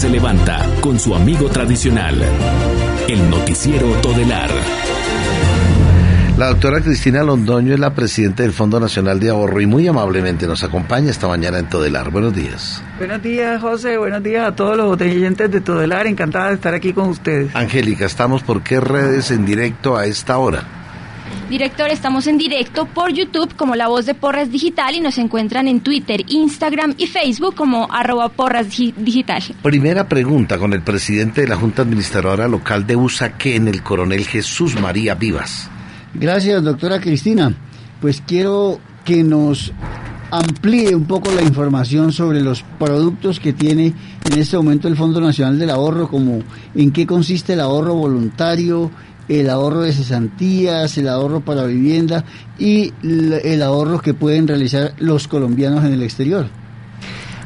se levanta con su amigo tradicional, el noticiero Todelar. La doctora Cristina Londoño es la presidenta del Fondo Nacional de Ahorro y muy amablemente nos acompaña esta mañana en Todelar. Buenos días. Buenos días, José. Buenos días a todos los oyentes de Todelar. Encantada de estar aquí con ustedes. Angélica, ¿estamos por qué redes en directo a esta hora? Director, estamos en directo por YouTube como La Voz de Porras Digital y nos encuentran en Twitter, Instagram y Facebook como arroba porras digital. Primera pregunta con el presidente de la Junta Administradora Local de Usaquén, el coronel Jesús María Vivas. Gracias, doctora Cristina. Pues quiero que nos amplíe un poco la información sobre los productos que tiene en este momento el Fondo Nacional del Ahorro, como en qué consiste el ahorro voluntario, el ahorro de cesantías, el ahorro para vivienda y el ahorro que pueden realizar los colombianos en el exterior.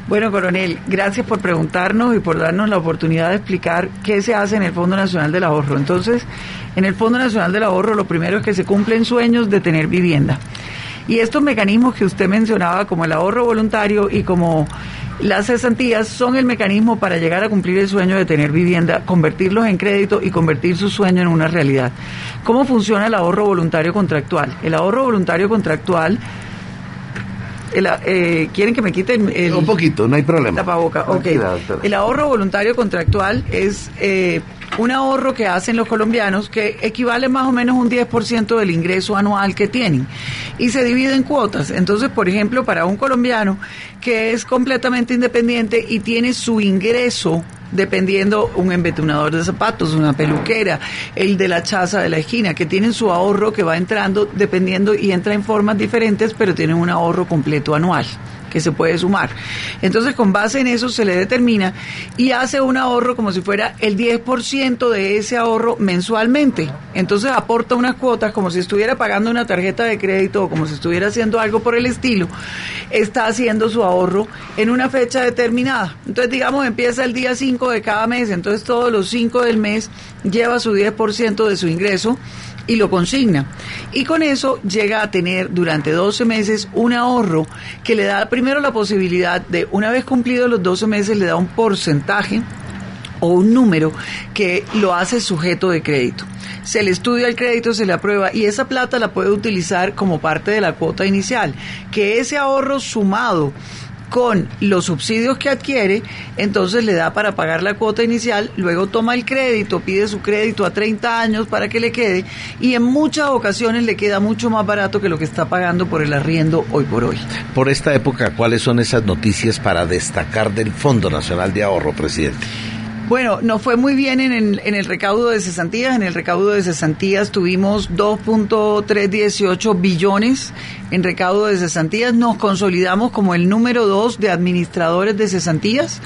Bueno, coronel, gracias por preguntarnos y por darnos la oportunidad de explicar qué se hace en el Fondo Nacional del Ahorro. Entonces, en el Fondo Nacional del Ahorro lo primero es que se cumplen sueños de tener vivienda. Y estos mecanismos que usted mencionaba, como el ahorro voluntario y como las cesantías son el mecanismo para llegar a cumplir el sueño de tener vivienda, convertirlos en crédito y convertir su sueño en una realidad. ¿Cómo funciona el ahorro voluntario contractual? El ahorro voluntario contractual eh, ¿Quieren que me quiten el, Un poquito, no hay problema. Tapaboca, ok. El ahorro voluntario contractual es eh, un ahorro que hacen los colombianos que equivale más o menos un 10% del ingreso anual que tienen y se divide en cuotas. Entonces, por ejemplo, para un colombiano que es completamente independiente y tiene su ingreso dependiendo un embetunador de zapatos, una peluquera, el de la chaza de la esquina, que tienen su ahorro que va entrando dependiendo y entra en formas diferentes, pero tienen un ahorro completo anual que se puede sumar. Entonces, con base en eso se le determina y hace un ahorro como si fuera el 10% de ese ahorro mensualmente. Entonces, aporta unas cuotas como si estuviera pagando una tarjeta de crédito o como si estuviera haciendo algo por el estilo. Está haciendo su ahorro en una fecha determinada. Entonces, digamos, empieza el día 5 de cada mes. Entonces, todos los 5 del mes lleva su 10% de su ingreso y lo consigna. Y con eso llega a tener durante 12 meses un ahorro que le da primero la posibilidad de, una vez cumplidos los 12 meses, le da un porcentaje o un número que lo hace sujeto de crédito. Se le estudia el crédito, se le aprueba y esa plata la puede utilizar como parte de la cuota inicial. Que ese ahorro sumado con los subsidios que adquiere, entonces le da para pagar la cuota inicial, luego toma el crédito, pide su crédito a 30 años para que le quede y en muchas ocasiones le queda mucho más barato que lo que está pagando por el arriendo hoy por hoy. Por esta época, ¿cuáles son esas noticias para destacar del Fondo Nacional de Ahorro, presidente? Bueno, nos fue muy bien en el, en el recaudo de cesantías. En el recaudo de cesantías tuvimos 2.318 billones en recaudo de cesantías. Nos consolidamos como el número dos de administradores de cesantías.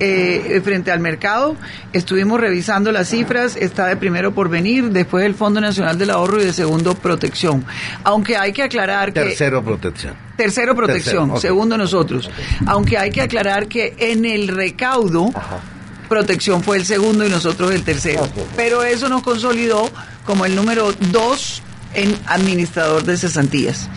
Eh, frente al mercado. Estuvimos revisando las cifras, está de primero por venir, después el Fondo Nacional del Ahorro y de segundo protección. Aunque hay que aclarar que... Tercero protección. Tercero protección, segundo nosotros. Aunque hay que aclarar que en el recaudo... Protección fue el segundo y nosotros el tercero. Pero eso nos consolidó como el número dos en administrador de cesantías.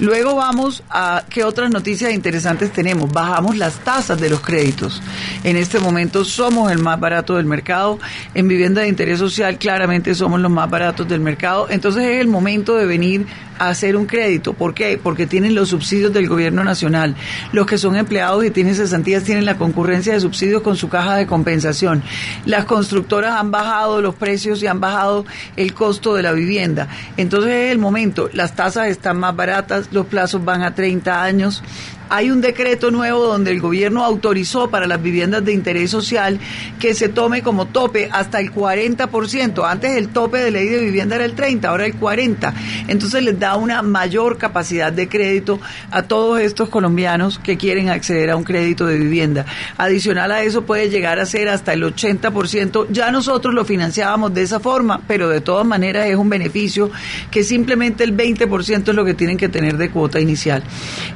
Luego vamos a qué otras noticias interesantes tenemos. Bajamos las tasas de los créditos. En este momento somos el más barato del mercado. En vivienda de interés social claramente somos los más baratos del mercado. Entonces es el momento de venir hacer un crédito. ¿Por qué? Porque tienen los subsidios del gobierno nacional. Los que son empleados y tienen cesantías tienen la concurrencia de subsidios con su caja de compensación. Las constructoras han bajado los precios y han bajado el costo de la vivienda. Entonces es el momento. Las tasas están más baratas los plazos van a 30 años. Hay un decreto nuevo donde el gobierno autorizó para las viviendas de interés social que se tome como tope hasta el 40%. Antes el tope de ley de vivienda era el 30, ahora el 40. Entonces les da una mayor capacidad de crédito a todos estos colombianos que quieren acceder a un crédito de vivienda. Adicional a eso puede llegar a ser hasta el 80%. Ya nosotros lo financiábamos de esa forma, pero de todas maneras es un beneficio que simplemente el 20% es lo que tienen que tener de cuota inicial.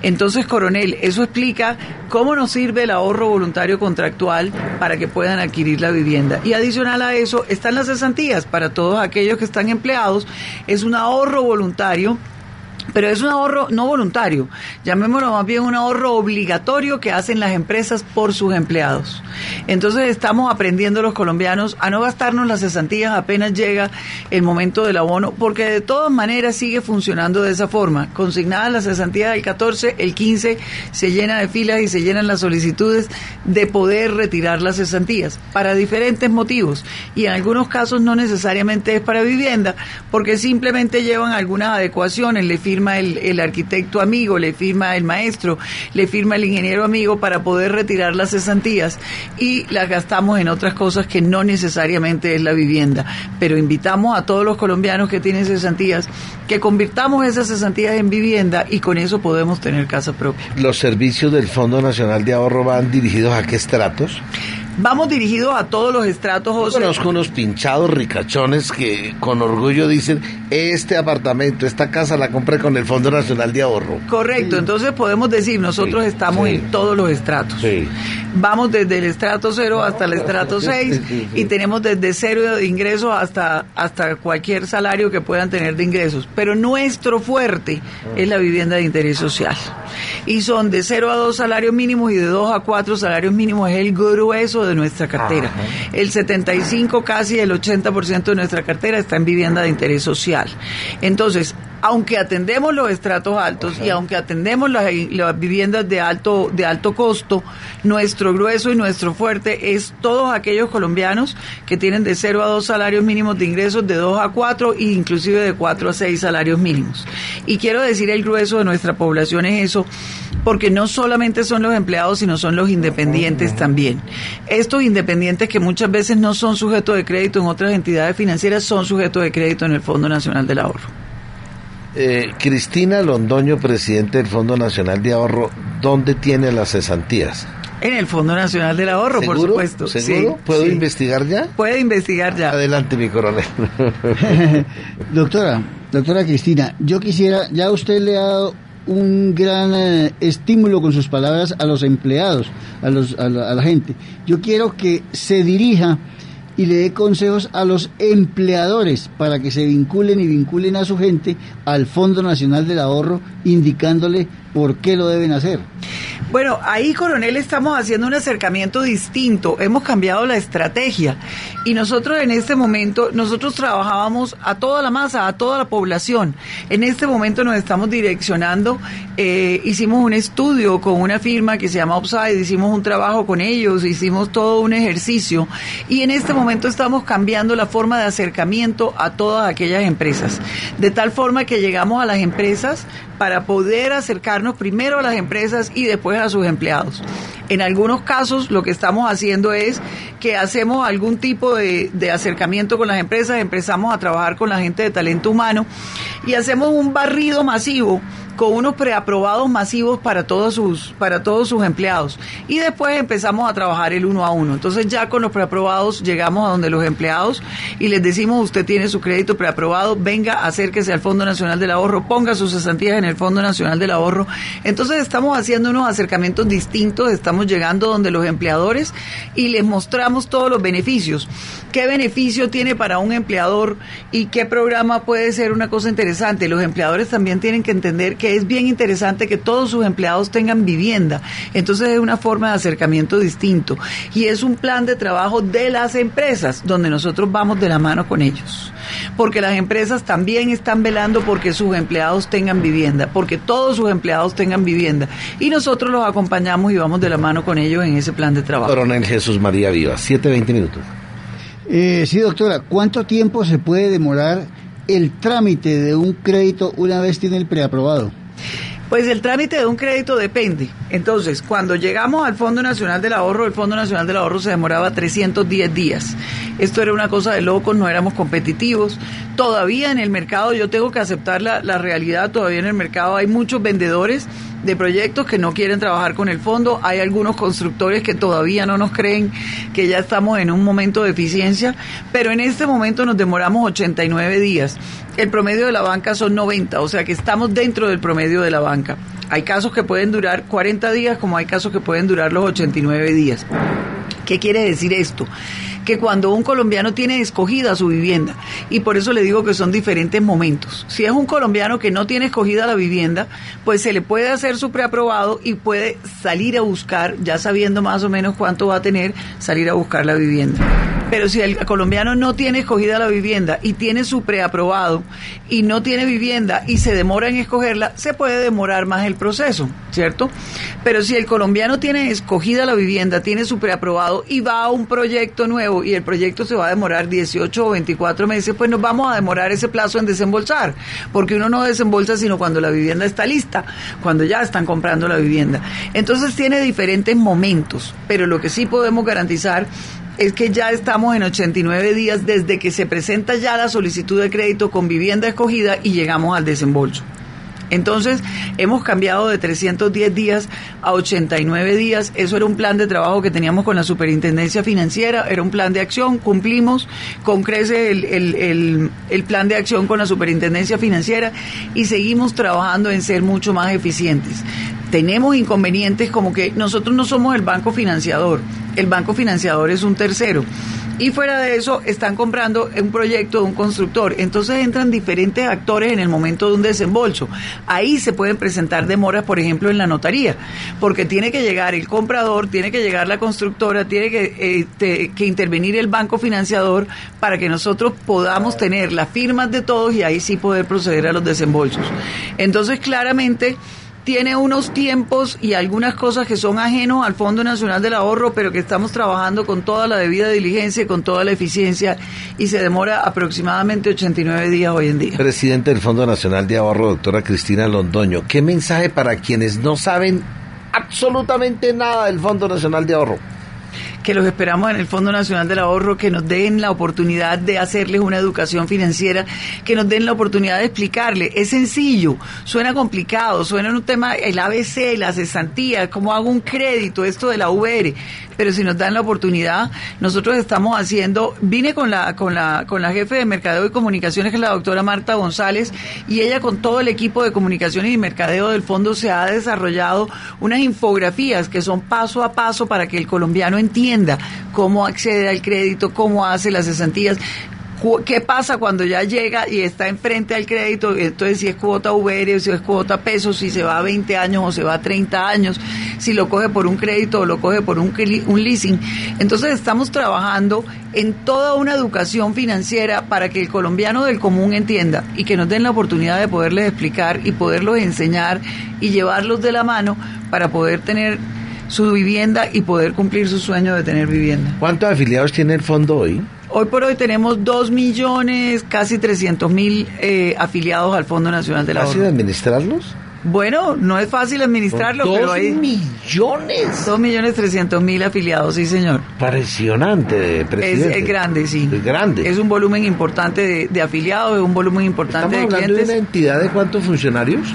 Entonces, coronel, eso explica cómo nos sirve el ahorro voluntario contractual para que puedan adquirir la vivienda. Y adicional a eso están las cesantías para todos aquellos que están empleados. Es un ahorro voluntario pero es un ahorro no voluntario, llamémoslo más bien un ahorro obligatorio que hacen las empresas por sus empleados. Entonces estamos aprendiendo los colombianos a no gastarnos las cesantías apenas llega el momento del abono, porque de todas maneras sigue funcionando de esa forma. Consignadas las cesantías del 14, el 15 se llena de filas y se llenan las solicitudes de poder retirar las cesantías para diferentes motivos y en algunos casos no necesariamente es para vivienda, porque simplemente llevan algunas adecuaciones, le firma el, arquitecto amigo, le firma el maestro, le firma el ingeniero amigo para poder retirar las cesantías y las gastamos en otras cosas que no necesariamente es la vivienda. Pero invitamos a todos los colombianos que tienen cesantías que convirtamos esas cesantías en vivienda y con eso podemos tener casa propia. ¿Los servicios del Fondo Nacional de Ahorro van dirigidos a qué estratos? Vamos dirigidos a todos los estratos, José. conozco unos pinchados ricachones que con orgullo dicen, este apartamento, esta casa la compré con el Fondo Nacional de Ahorro. Correcto, entonces podemos decir, nosotros estamos en todos los estratos. Vamos desde el estrato 0 hasta el estrato 6 y tenemos desde cero de ingresos hasta, hasta cualquier salario que puedan tener de ingresos. Pero nuestro fuerte es la vivienda de interés social. Y son de 0 a 2 salarios mínimos y de 2 a 4 salarios mínimos. Es el grueso de nuestra cartera. El 75, casi el 80% de nuestra cartera está en vivienda de interés social. Entonces, aunque atendemos los estratos altos y aunque atendemos las, viviendas de alto, de alto costo, nuestro grueso y nuestro fuerte es todos aquellos colombianos que tienen de 0 a 2 salarios mínimos de ingresos, de 2 a 4 e inclusive de 4 a 6 salarios mínimos. Y quiero decir el grueso de nuestra población es eso, porque no solamente son los empleados, sino son los independientes también. Estos independientes que muchas veces no son sujetos de crédito en otras entidades financieras, son sujetos de crédito en el Fondo Nacional del Ahorro. Eh, Cristina Londoño, presidente del Fondo Nacional de Ahorro, ¿dónde tiene las cesantías? En el Fondo Nacional del Ahorro, por supuesto. ¿Seguro? ¿Puedo investigar ya? Puede investigar ya. Adelante, mi coronel. doctora, doctora Cristina, yo quisiera, ya usted le ha dado un gran eh, estímulo con sus palabras a los empleados, a, los, a la gente. Yo quiero que se dirija y le dé consejos a los empleadores para que se vinculen y vinculen a su gente al Fondo Nacional del Ahorro, indicándole por qué lo deben hacer. Bueno, ahí, coronel, estamos haciendo un acercamiento distinto. Hemos cambiado la estrategia. Y nosotros en este momento, nosotros trabajábamos a toda la masa, a toda la población. En este momento nos estamos direccionando. Eh, hicimos un estudio con una firma que se llama Upside, hicimos un trabajo con ellos, hicimos todo un ejercicio. Y en este momento estamos cambiando la forma de acercamiento a todas aquellas empresas. De tal forma que llegamos a las empresas para poder acercarnos primero a las empresas y después a sus empleados. En algunos casos lo que estamos haciendo es que hacemos algún tipo de, acercamiento con las empresas, empezamos a trabajar con la gente de talento humano y hacemos un barrido masivo con unos preaprobados masivos para todos sus para todos sus empleados y después empezamos a trabajar el uno a uno. Entonces ya con los preaprobados llegamos a donde los empleados y les decimos usted tiene su crédito preaprobado, venga, acérquese al Fondo Nacional del Ahorro, ponga sus cesantías en el Fondo Nacional del Ahorro. Entonces estamos haciendo unos acercamientos distintos, estamos llegando donde los empleadores y les mostramos todos los beneficios. ¿Qué beneficio tiene para un empleador y qué programa puede ser una cosa interesante? Los empleadores también tienen que entender que es bien interesante que todos sus empleados tengan vivienda. Entonces es una forma de acercamiento distinto y es un plan de trabajo de las empresas donde nosotros vamos de la mano con ellos. Porque las empresas también están velando porque sus empleados tengan vivienda, porque todos sus empleados tengan vivienda. Y nosotros los acompañamos y vamos de la mano con ellos en ese plan de trabajo. Coronel Jesús María Viva, 7-20 minutos. Eh, sí, doctora, ¿cuánto tiempo se puede demorar el trámite de un crédito una vez tiene el preaprobado? Pues el trámite de un crédito depende. Entonces, cuando llegamos al Fondo Nacional del Ahorro, el Fondo Nacional del Ahorro se demoraba 310 días. Esto era una cosa de locos, no éramos competitivos. Todavía en el mercado, yo tengo que aceptar la, la realidad, todavía en el mercado hay muchos vendedores de proyectos que no quieren trabajar con el fondo. Hay algunos constructores que todavía no nos creen que ya estamos en un momento de eficiencia, pero en este momento nos demoramos 89 días. El promedio de la banca son 90, o sea que estamos dentro del promedio de la banca. Hay casos que pueden durar 40 días como hay casos que pueden durar los 89 días. ¿Qué quiere decir esto? Que cuando un colombiano tiene escogida su vivienda. Y por eso le digo que son diferentes momentos. Si es un colombiano que no tiene escogida la vivienda, pues se le puede hacer su preaprobado y puede salir a buscar, ya sabiendo más o menos cuánto va a tener, salir a buscar la vivienda. Pero si el colombiano no tiene escogida la vivienda y tiene su preaprobado y no tiene vivienda y se demora en escogerla, se puede demorar más el proceso, ¿cierto? Pero si el colombiano tiene escogida la vivienda, tiene su preaprobado y va a un proyecto nuevo y el proyecto se va a demorar 18 o 24 meses, pues nos vamos a demorar ese plazo en desembolsar, porque uno no desembolsa sino cuando la vivienda está lista, cuando ya están comprando la vivienda. Entonces tiene diferentes momentos, pero lo que sí podemos garantizar es que ya estamos en 89 días desde que se presenta ya la solicitud de crédito con vivienda escogida y llegamos al desembolso. Entonces, hemos cambiado de 310 días a 89 días. Eso era un plan de trabajo que teníamos con la Superintendencia Financiera, era un plan de acción, cumplimos con crece el, el, el, plan de acción con la Superintendencia Financiera y seguimos trabajando en ser mucho más eficientes. Tenemos inconvenientes como que nosotros no somos el banco financiador, el banco financiador es un tercero. Y fuera de eso, están comprando un proyecto de un constructor. Entonces entran diferentes actores en el momento de un desembolso. Ahí se pueden presentar demoras, por ejemplo, en la notaría, porque tiene que llegar el comprador, tiene que llegar la constructora, tiene que, este, que intervenir el banco financiador para que nosotros podamos tener las firmas de todos y ahí sí poder proceder a los desembolsos. Entonces, claramente, tiene unos tiempos y algunas cosas que son ajenos al Fondo Nacional del Ahorro, pero que estamos trabajando con toda la debida diligencia y con toda la eficiencia y se demora aproximadamente 89 días hoy en día. Presidente del Fondo Nacional de Ahorro, doctora Cristina Londoño, ¿qué mensaje para quienes no saben absolutamente nada del Fondo Nacional de Ahorro? Que los esperamos en el Fondo Nacional del Ahorro, que nos den la oportunidad de hacerles una educación financiera, que nos den la oportunidad de explicarle. Es sencillo, suena complicado, suena un tema, el ABC, la cesantía, cómo hago un crédito, esto de la VR, pero si nos dan la oportunidad, nosotros estamos haciendo, vine con la, con la, con la jefe de Mercadeo y Comunicaciones, que es la doctora Marta González, y ella con todo el equipo de comunicaciones y mercadeo del fondo se ha desarrollado unas infografías que son paso a paso para que el colombiano entienda cómo accede al crédito, cómo hace las cesantías. ¿Qué pasa cuando ya llega y está enfrente al crédito? Entonces, si es cuota VR, si es cuota pesos, si se va a 20 años o se va a 30 años, si lo coge por un crédito o lo coge por un, un leasing. Entonces, estamos trabajando en toda una educación financiera para que el colombiano del común entienda y que nos den la oportunidad de poderles explicar y poderlos enseñar y llevarlos de la mano para poder tener su vivienda y poder cumplir su sueño de tener vivienda. ¿Cuántos afiliados tiene el fondo hoy? Hoy por hoy tenemos 2 millones, casi 300 mil eh, afiliados al Fondo Nacional de la ¿Fácil administrarlos? Bueno, no es fácil administrarlo, pero hay... millones? 2 millones 300 mil afiliados, sí señor. Impresionante, presidente. Es, grande, sí. Es grande. Es un volumen importante de, afiliados, es un volumen importante de clientes. ¿Estamos hablando de una entidad de cuántos funcionarios?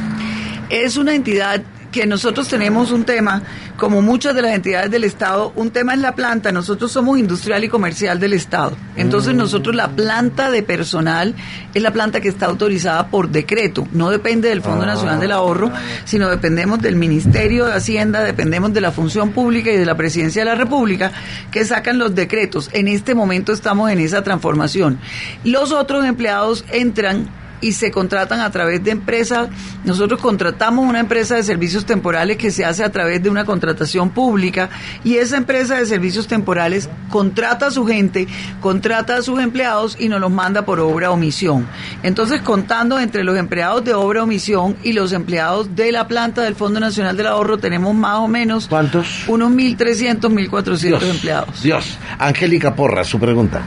Es una entidad que nosotros tenemos un tema, como muchas de las entidades del Estado, un tema es la planta, nosotros somos industrial y comercial del Estado. Entonces mm. nosotros la planta de personal es la planta que está autorizada por decreto, no depende del Fondo Nacional del Ahorro, sino dependemos del Ministerio de Hacienda, dependemos de la Función Pública y de la Presidencia de la República que sacan los decretos. En este momento estamos en esa transformación. Los otros empleados entran y se contratan a través de empresas. Nosotros contratamos una empresa de servicios temporales que se hace a través de una contratación pública y esa empresa de servicios temporales contrata a su gente, contrata a sus empleados y nos los manda por obra o misión. Entonces, contando entre los empleados de obra o misión y los empleados de la planta del Fondo Nacional del Ahorro, tenemos más o menos... ¿Cuántos? Unos 1.300, 1.400 empleados. Dios. Angélica Porra, su pregunta.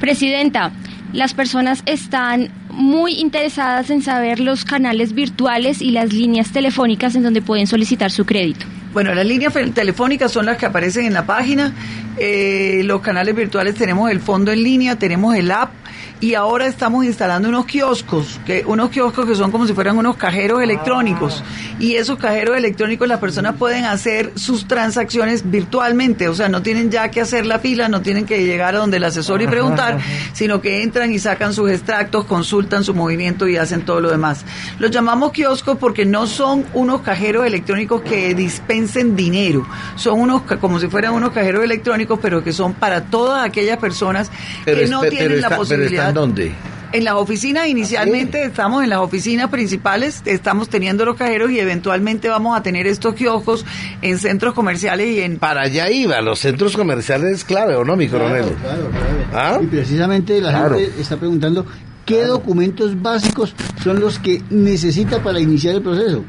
Presidenta, las personas están muy interesadas en saber los canales virtuales y las líneas telefónicas en donde pueden solicitar su crédito. Bueno, las líneas telefónicas son las que aparecen en la página. Eh, los canales virtuales tenemos el fondo en línea, tenemos el app y ahora estamos instalando unos kioscos, que unos kioscos que son como si fueran unos cajeros electrónicos y esos cajeros electrónicos las personas pueden hacer sus transacciones virtualmente, o sea, no tienen ya que hacer la fila, no tienen que llegar a donde el asesor y preguntar, sino que entran y sacan sus extractos, consultan su movimiento y hacen todo lo demás. Los llamamos kioscos porque no son unos cajeros electrónicos que dispensen dinero, son unos como si fueran unos cajeros electrónicos, pero que son para todas aquellas personas que no tienen la posibilidad. Dónde? En las oficinas, inicialmente estamos en las oficinas principales, estamos teniendo los cajeros y eventualmente vamos a tener estos kioscos en centros comerciales y en... Para allá iba, los centros comerciales es clave, ¿o no, mi coronel? Claro, claro, ¿Ah? Y precisamente la gente está preguntando ¿Qué documentos básicos son los que necesita para iniciar el proceso?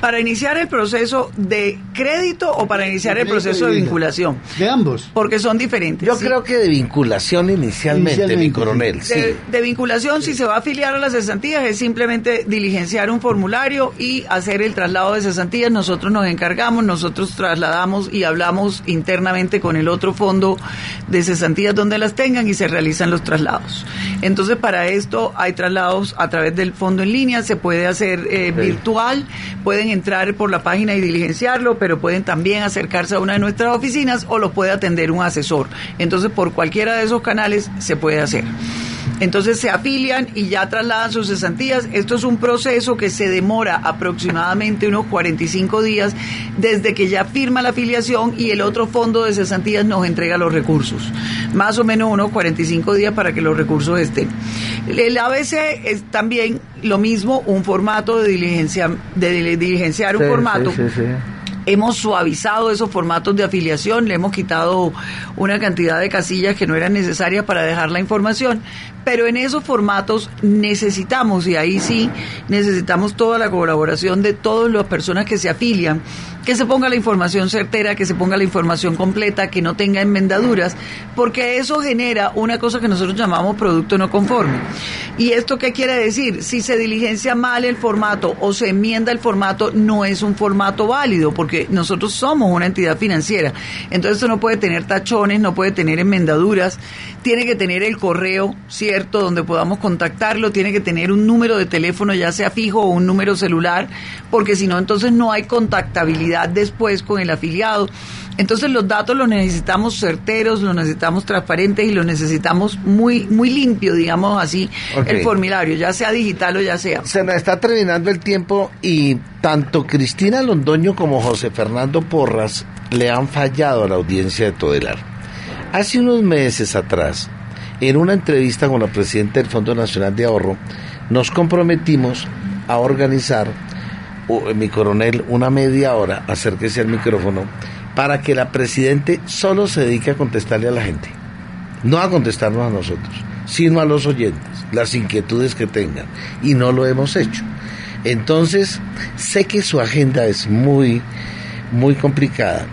Para iniciar el proceso de crédito o para iniciar el proceso de, vinculación. De ambos. Porque son diferentes. Yo creo que de vinculación inicialmente, mi coronel. Sí. De, vinculación, si se va a afiliar a las cesantías, es simplemente diligenciar un formulario y hacer el traslado de cesantías. Nosotros nos encargamos, nosotros trasladamos y hablamos internamente con el otro fondo de cesantías donde las tengan y se realizan los traslados. Entonces, para esto hay traslados a través del fondo en línea, se puede hacer eh, virtual, pueden entrar por la página y diligenciarlo, pero pueden también acercarse a una de nuestras oficinas o lo puede atender un asesor. Entonces, por cualquiera de esos canales se puede hacer. Entonces se afilian y ya trasladan sus cesantías. Esto es un proceso que se demora aproximadamente unos 45 días desde que ya firma la afiliación y el otro fondo de cesantías nos entrega los recursos. Más o menos unos 45 días para que los recursos estén. El ABC es también lo mismo, un formato de diligencia, de diligenciar un formato. Hemos suavizado esos formatos de afiliación, le hemos quitado una cantidad de casillas que no eran necesarias para dejar la información, pero en esos formatos necesitamos, y ahí sí necesitamos toda la colaboración de todas las personas que se afilian, que se ponga la información certera, que se ponga la información completa, que no tenga enmendaduras, porque eso genera una cosa que nosotros llamamos producto no conforme. ¿Y esto qué quiere decir? Si se diligencia mal el formato o se enmienda el formato, no es un formato válido, porque nosotros somos una entidad financiera. Entonces esto no puede tener tachones, no puede tener enmendaduras, tiene que tener el correo, ¿cierto?, donde podamos contactarlo, tiene que tener un número de teléfono, ya sea fijo o un número celular, porque si no, entonces no hay contactabilidad después con el afiliado. Entonces los datos los necesitamos certeros, los necesitamos transparentes y los necesitamos muy muy limpio, digamos así, el formulario, ya sea digital o ya sea. Se nos está terminando el tiempo y tanto Cristina Londoño como José Fernando Porras le han fallado a la audiencia de Todelar. Hace unos meses atrás, en una entrevista con la presidenta del Fondo Nacional de Ahorro, nos comprometimos a organizar mi coronel, una media hora, acérquese al micrófono, para que la presidente solo se dedique a contestarle a la gente. No a contestarnos a nosotros, sino a los oyentes, las inquietudes que tengan. Y no lo hemos hecho. Entonces, sé que su agenda es muy, muy complicada.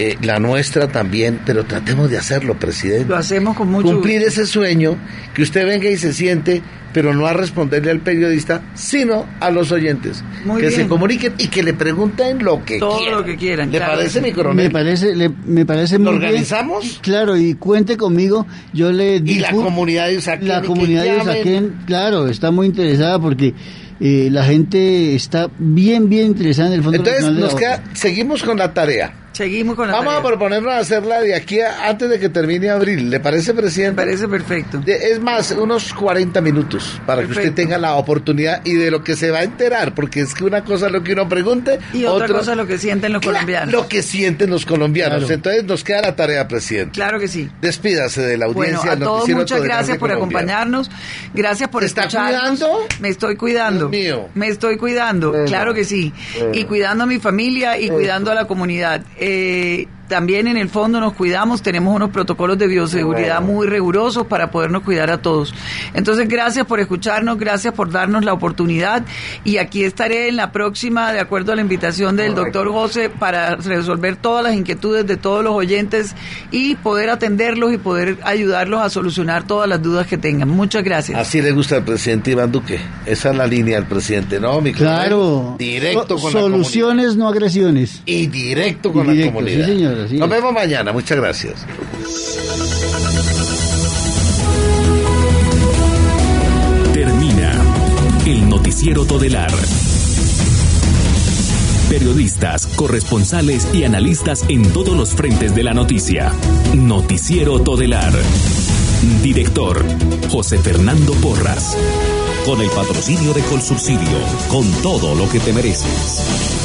Eh, la nuestra también, pero tratemos de hacerlo, presidente. Lo hacemos con mucho Cumplir ese sueño, que usted venga y se siente pero no a responderle al periodista, sino a los oyentes. que se comuniquen y que le pregunten lo que Todo quieran. lo que quieran. ¿Le parece, mi coronel? Me parece, me parece muy organizamos? Claro, y cuente conmigo, yo le Y la comunidad de Usaquén. La comunidad de Usaquén, claro, está muy interesada porque... Eh, la gente está bien, bien interesada en el Fondo Entonces, nos queda, seguimos con la tarea. Seguimos con la Vamos a proponernos hacerla de aquí antes de que termine abril. ¿Le parece, presidente? Me parece perfecto. es más, unos 40 minutos para que usted tenga la oportunidad y de lo que se va a enterar, porque es que una cosa es lo que uno pregunte y otra, cosa es lo que sienten los colombianos. Lo que sienten los colombianos. Entonces nos queda la tarea, presidente. Claro que sí. Despídase de la audiencia. Bueno, a todos muchas gracias por acompañarnos. Gracias por ¿Está cuidando? Me estoy cuidando. Dios mío. Me estoy cuidando, claro que sí. Y cuidando a mi familia y cuidando a la comunidad. Eh, también en el fondo nos cuidamos, tenemos unos protocolos de bioseguridad muy rigurosos para podernos cuidar a todos. Entonces, gracias por escucharnos, gracias por darnos la oportunidad y aquí estaré en la próxima, de acuerdo a la invitación del doctor José, para resolver todas las inquietudes de todos los oyentes y poder atenderlos y poder ayudarlos a solucionar todas las dudas que tengan. Muchas gracias. Así le gusta al presidente Iván Duque. Esa es la línea del presidente, ¿no? Mi claro. Directo con Soluciones, no agresiones. Y directo con la comunidad. Sí, señor. Nos vemos mañana, muchas gracias. Termina el noticiero Todelar. Periodistas, corresponsales y analistas en todos los frentes de la noticia. Noticiero Todelar. Director José Fernando Porras. Con el patrocinio de Colsubsidio, con todo lo que te mereces.